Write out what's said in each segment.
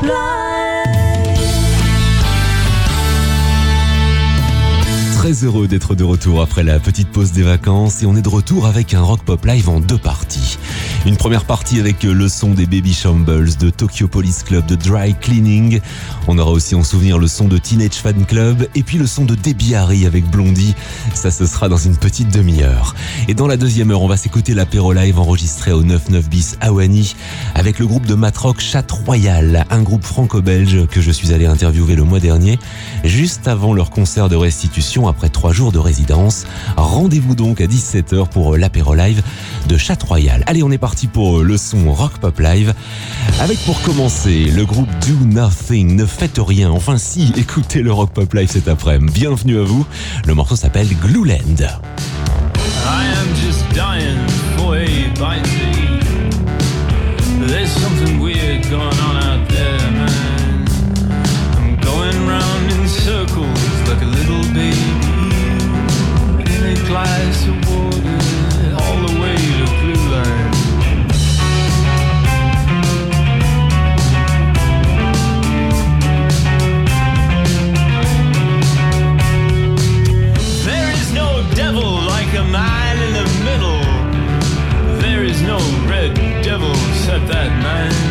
Pop Heureux d'être de retour après la petite pause des vacances et on est de retour avec un rock pop live en deux parties. Une première partie avec le son des Baby Shambles, de Tokyo Police Club, de Dry Cleaning. On aura aussi en souvenir le son de Teenage Fan Club et puis le son de Debbie Harry avec Blondie. Ça, ce sera dans une petite demi-heure. Et dans la deuxième heure, on va s'écouter l'apéro live enregistré au 99 bis Awani avec le groupe de matrock Chat Royal, un groupe franco-belge que je suis allé interviewer le mois dernier, juste avant leur concert de restitution après trois jours de résidence. Rendez-vous donc à 17h pour l'apéro live de Chat Royal. Allez, on est parti pour le son rock pop live. Avec pour commencer le groupe Do Nothing, ne faites rien. Enfin si, écoutez le rock pop live cet après-midi. Bienvenue à vous. Le morceau s'appelle Glueland. I am just dying for a. There's something weird going on that man.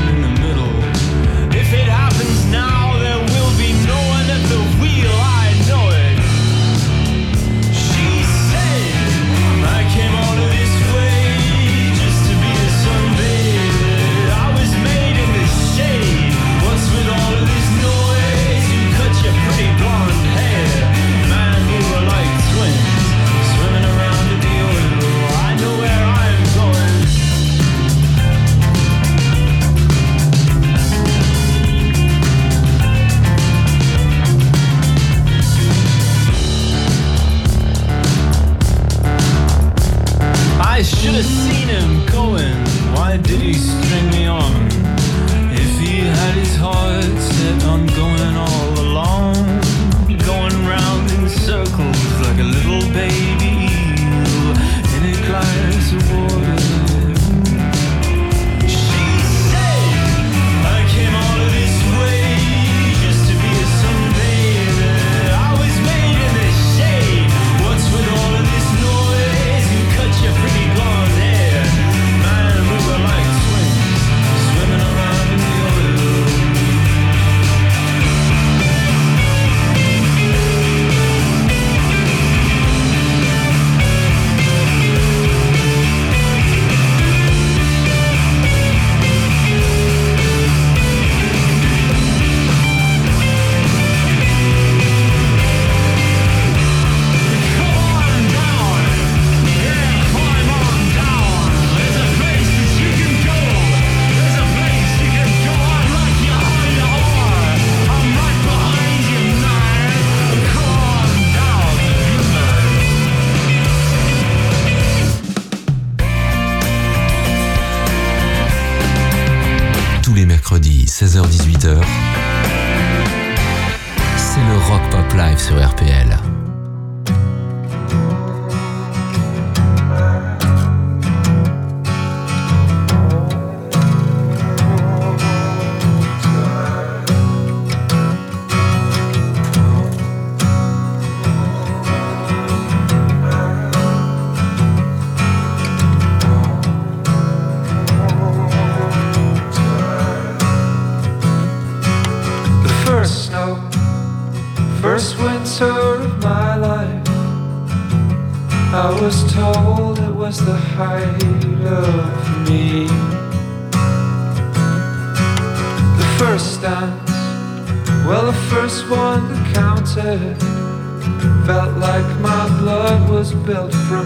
Built from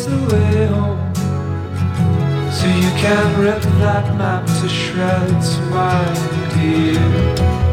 is the way home. So you can rip that map to shreds, my dear.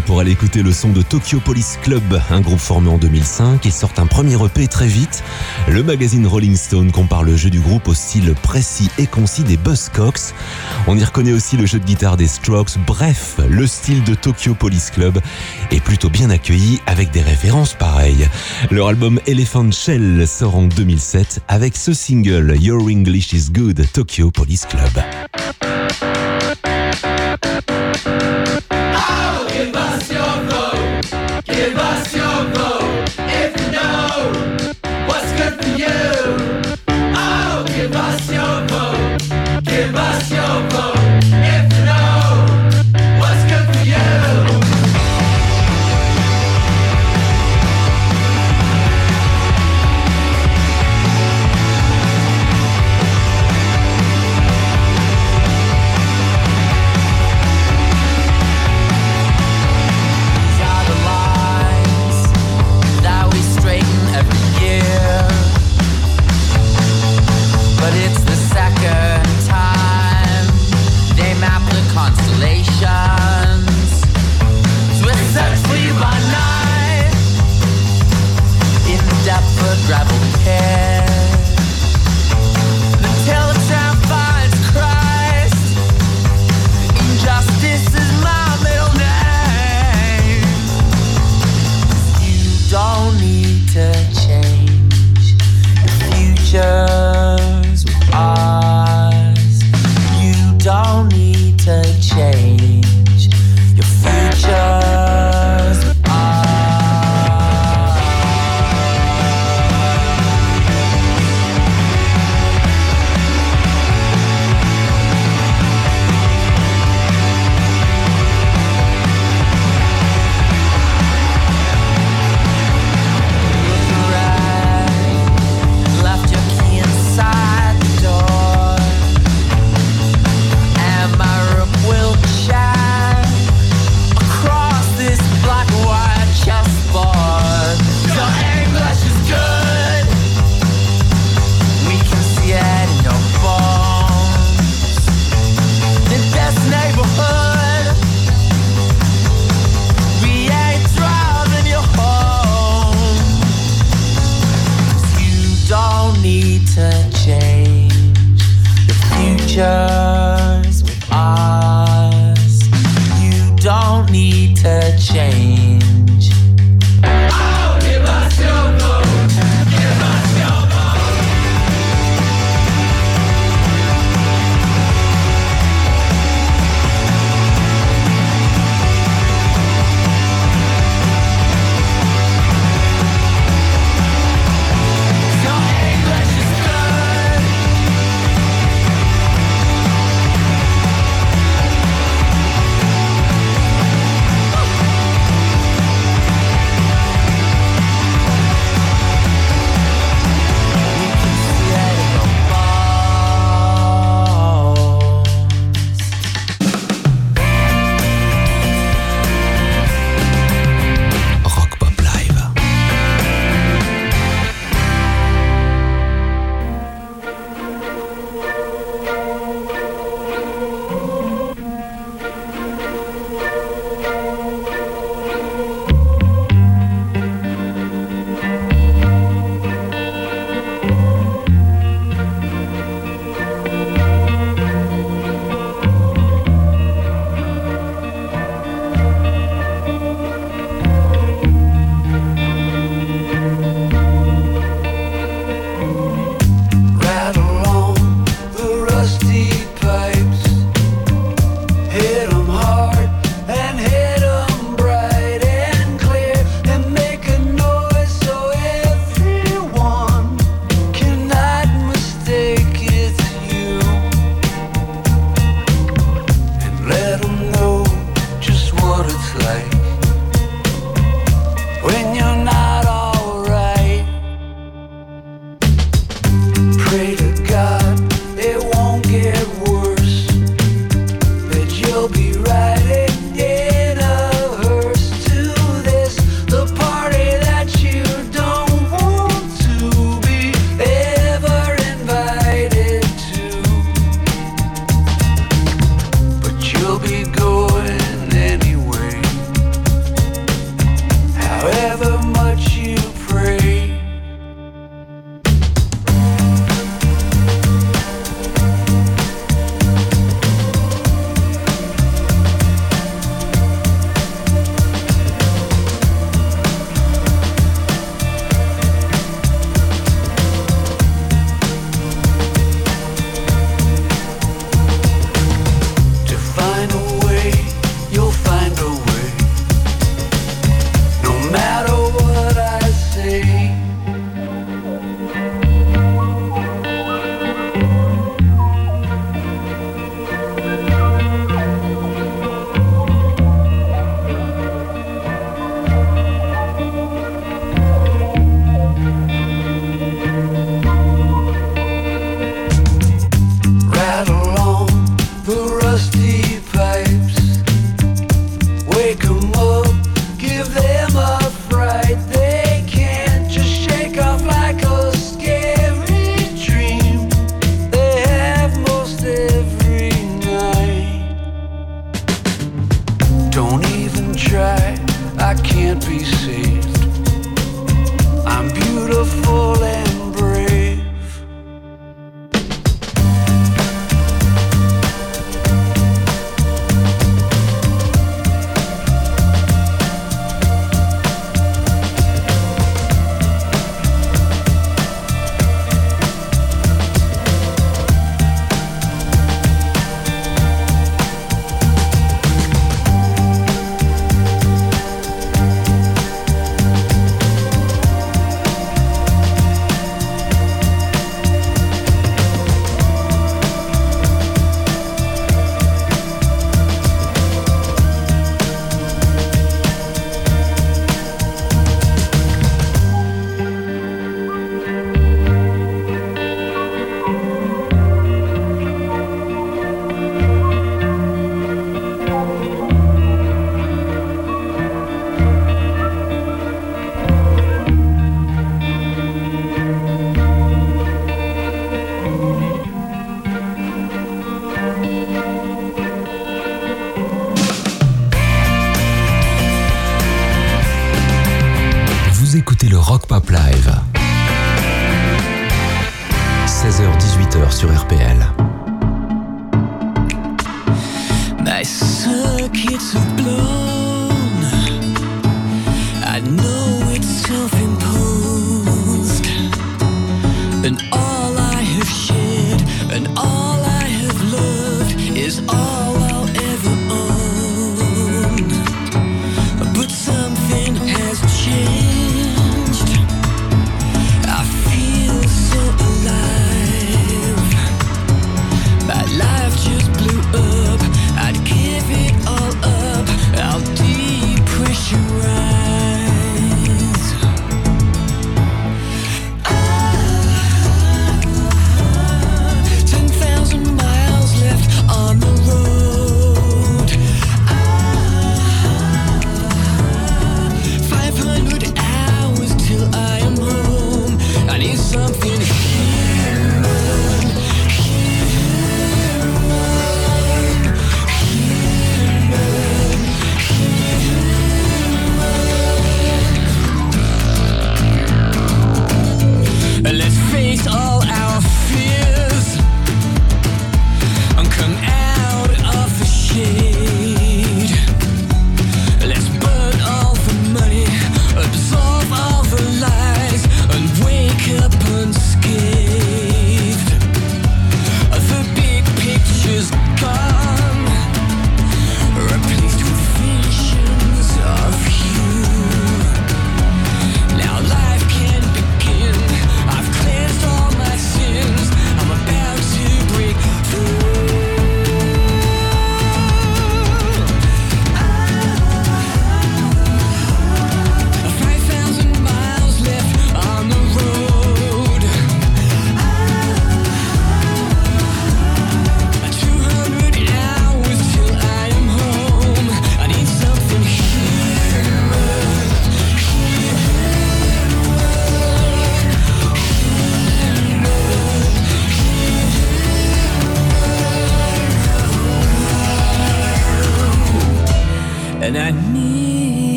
Pour aller écouter le son de Tokyo Police Club, un groupe formé en 2005. Ils sortent un premier EP très vite. Le magazine Rolling Stone compare le jeu du groupe au style précis et concis des Buzzcocks. On y reconnaît aussi le jeu de guitare des Strokes. Bref, le style de Tokyo Police Club est plutôt bien accueilli avec des références pareilles. Leur album Elephant Shell sort en 2007 avec ce single Your English is Good Tokyo Police Club. Evasión.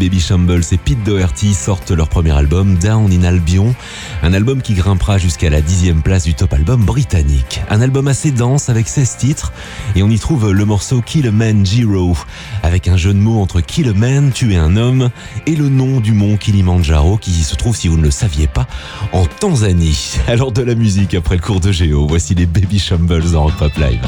Baby Shambles et Pete Doherty sortent leur premier album Down in Albion, un album qui grimpera jusqu'à la dixième place du top album britannique. Un album assez dense avec 16 titres et on y trouve le morceau Kill a Man Giro, avec un jeu de mots entre Kill a Man, tuer un homme, et le nom du mont Kilimanjaro qui se trouve, si vous ne le saviez pas, en Tanzanie. Alors de la musique après le cours de géo, voici les Baby Shambles en Rock Pop Live.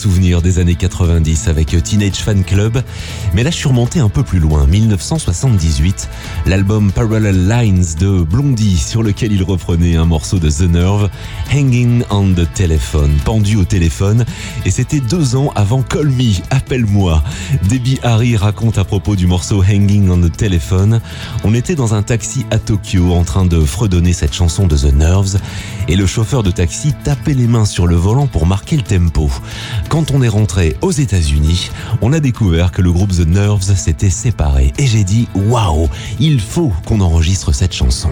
Souvenir des années 90 avec Teenage Fan Club. Mais là, je suis remonté un peu plus loin, 1978, l'album Parallel Lines de Blondie, sur lequel il reprenait un morceau de The Nerve, Hanging on the Telephone, pendu au téléphone. Et c'était deux ans avant Call Me, appelle-moi. Debbie Harry raconte à propos du morceau Hanging on the Telephone. On était dans un taxi à Tokyo en train de fredonner cette chanson de The Nerves et le chauffeur de taxi tapait les mains sur le volant pour marquer le tempo. Quand on est rentré aux États-Unis, on a découvert que le groupe The Nerves s'était séparé. Et j'ai dit, waouh, il faut qu'on enregistre cette chanson.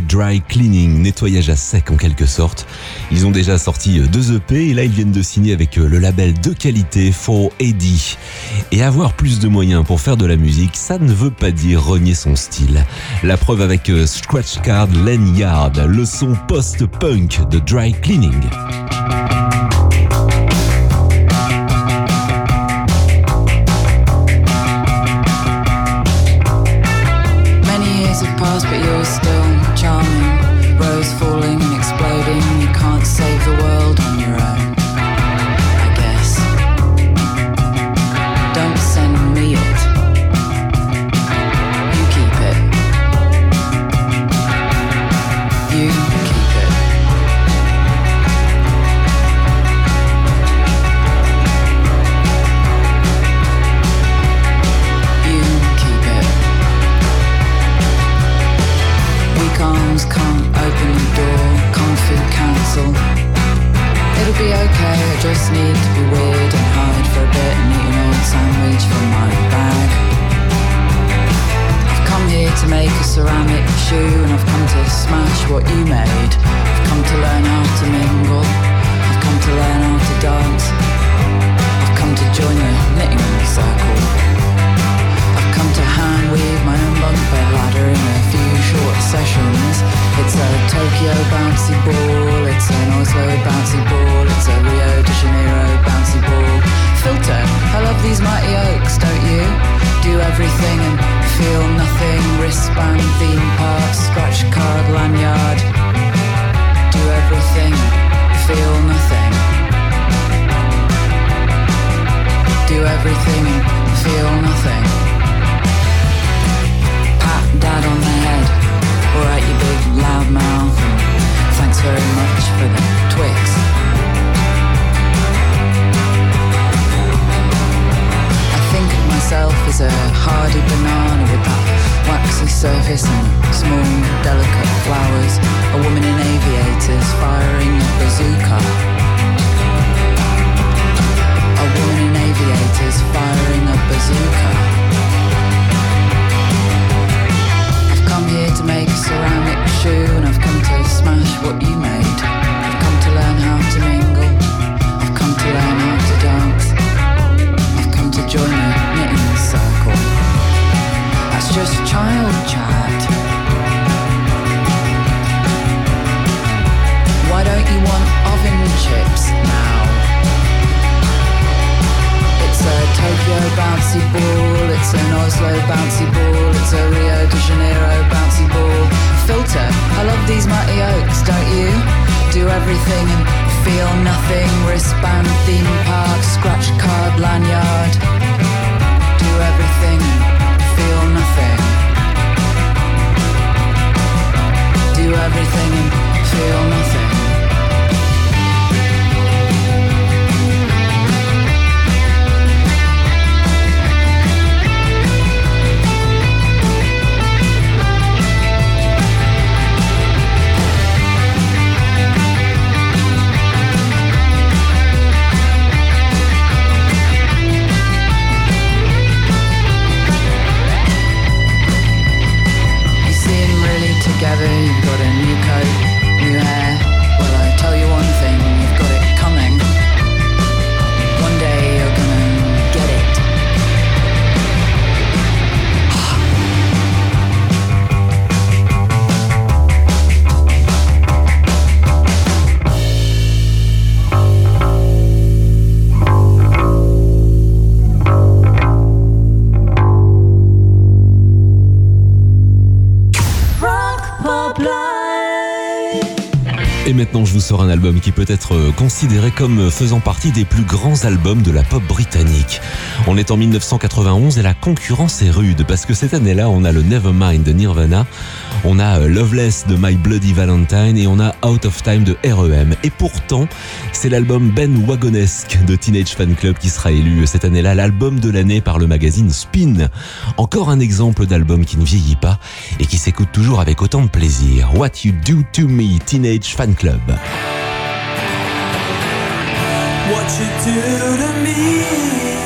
Dry Cleaning, nettoyage à sec en quelque sorte. Ils ont déjà sorti deux EP et là ils viennent de signer avec le label de qualité 4AD. Et avoir plus de moyens pour faire de la musique, ça ne veut pas dire renier son style. La preuve avec euh, Scratch Card Lanyard, le son post-punk de Dry Cleaning. I just need to be weird and hide for a bit and eat an old sandwich from my bag. I've come here to make a ceramic shoe and I've come to smash what you made. I've come to learn how to mingle, I've come to learn how to dance. I've come to join the knitting circle. Come to hand weave my own bunk bed ladder in a few short sessions. It's a Tokyo bouncy ball, it's an Oslo bouncy ball, it's a Rio de Janeiro bouncy ball. Filter, I love these mighty oaks, don't you? Do everything and feel nothing. Wristband, theme park, scratch card, lanyard. Do everything, feel nothing. Do everything and feel nothing dad on the head. Alright, you big loud mouth. Thanks very much for the Twix. I think of myself as a hardy banana with that waxy surface and small, delicate flowers. A woman in aviators firing a bazooka. A woman in aviators firing a bazooka. Come here to make a ceramic shoe and I've come to smash what you made. I've come to learn how to mingle. I've come to learn how to dance. I've come to join a knitting circle. That's just child chat. Why don't you want oven chips now? It's a Tokyo bouncy ball, it's an Oslo bouncy ball, it's a Do everything and feel nothing. Wristband, theme park, scratch card, lanyard. Do everything and feel nothing. Do everything and feel nothing. Un album peut être euh, considéré comme faisant partie des plus grands albums de la pop britannique. On est en 1991 et la concurrence est rude parce que cette année-là, on a le Nevermind de Nirvana, on a euh, Loveless de My Bloody Valentine et on a Out of Time de REM. Et pourtant, c'est l'album Ben Wagonesque de Teenage Fan Club qui sera élu cette année-là l'album de l'année par le magazine Spin. Encore un exemple d'album qui ne vieillit pas et qui s'écoute toujours avec autant de plaisir. What You Do To Me, Teenage Fan Club. What you do to me?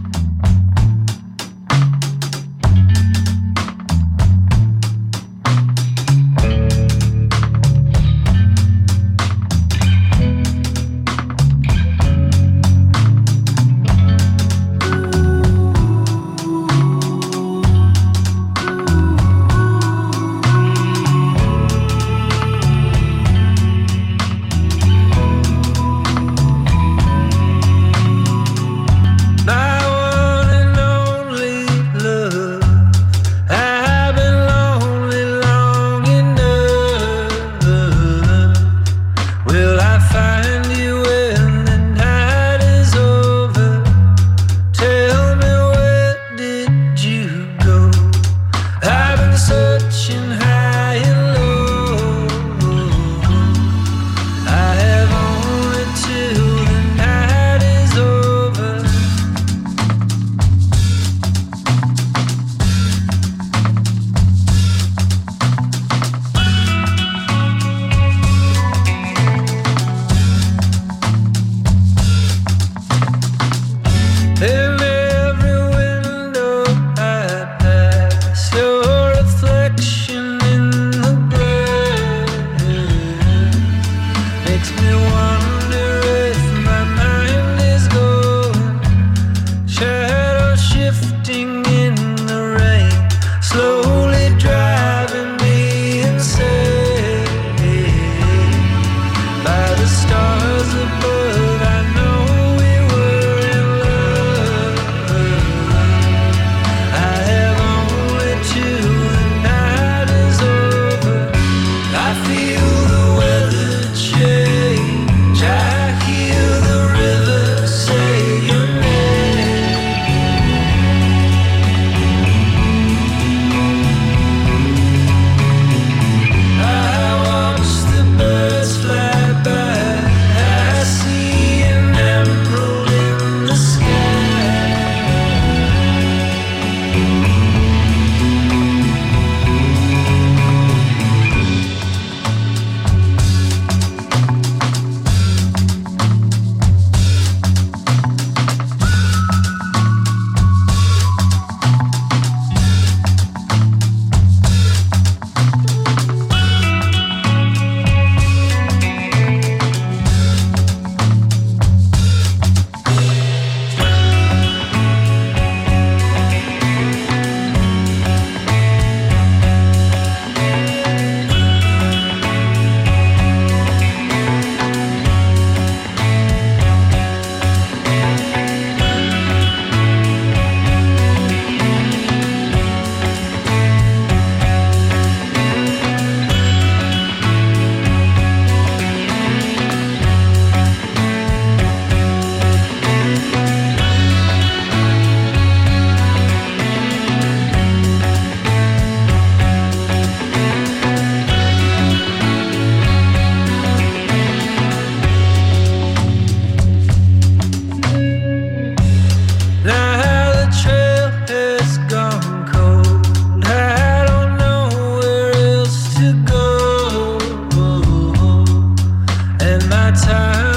turn.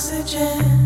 Oxygen.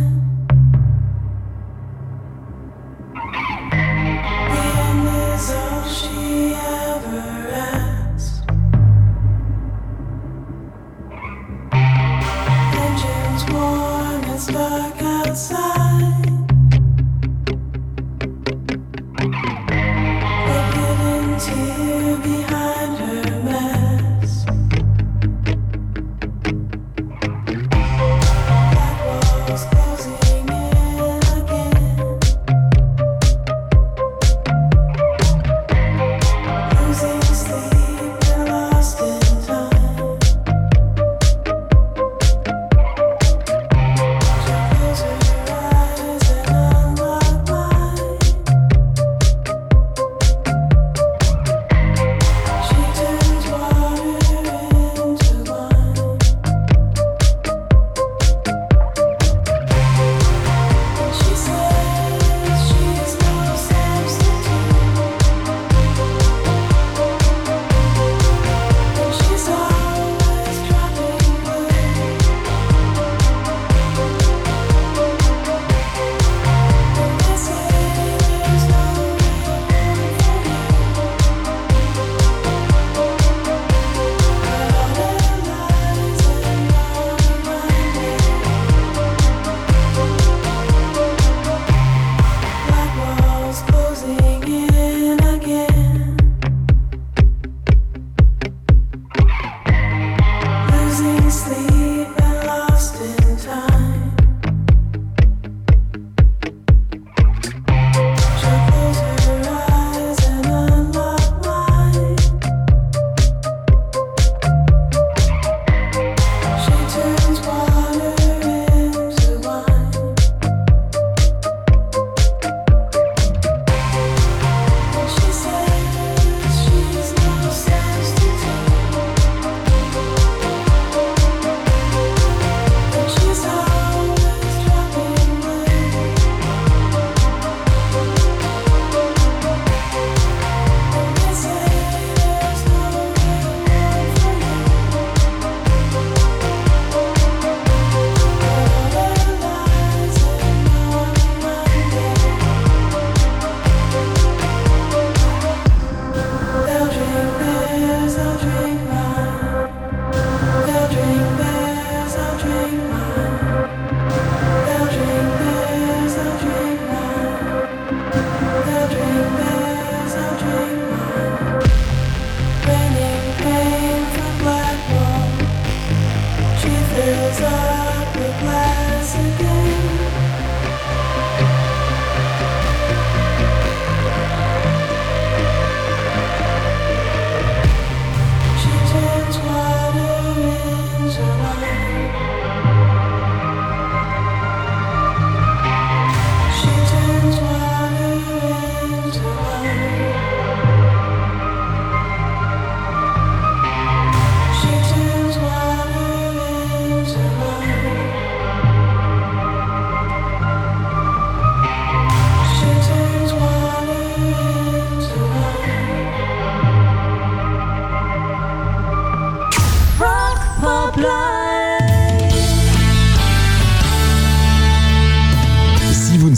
Pop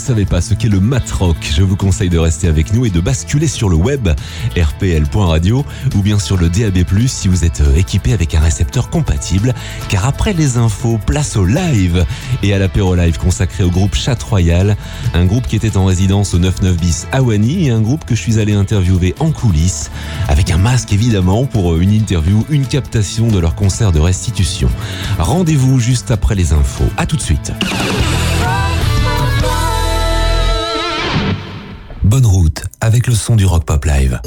savez pas ce qu'est le matrock, je vous conseille de rester avec nous et de basculer sur le web rpl.radio ou bien sur le DAB+, si vous êtes euh, équipé avec un récepteur compatible. Car après les infos, place au live et à l'apéro live consacré au groupe Chat Royal, un groupe qui était en résidence au 99 bis à Wany et un groupe que je suis allé interviewer en coulisses avec un masque évidemment pour euh, une interview, une captation de leur concert de restitution. Rendez-vous juste après les infos. À tout de suite. Bonne route avec le son du Rock Pop Live.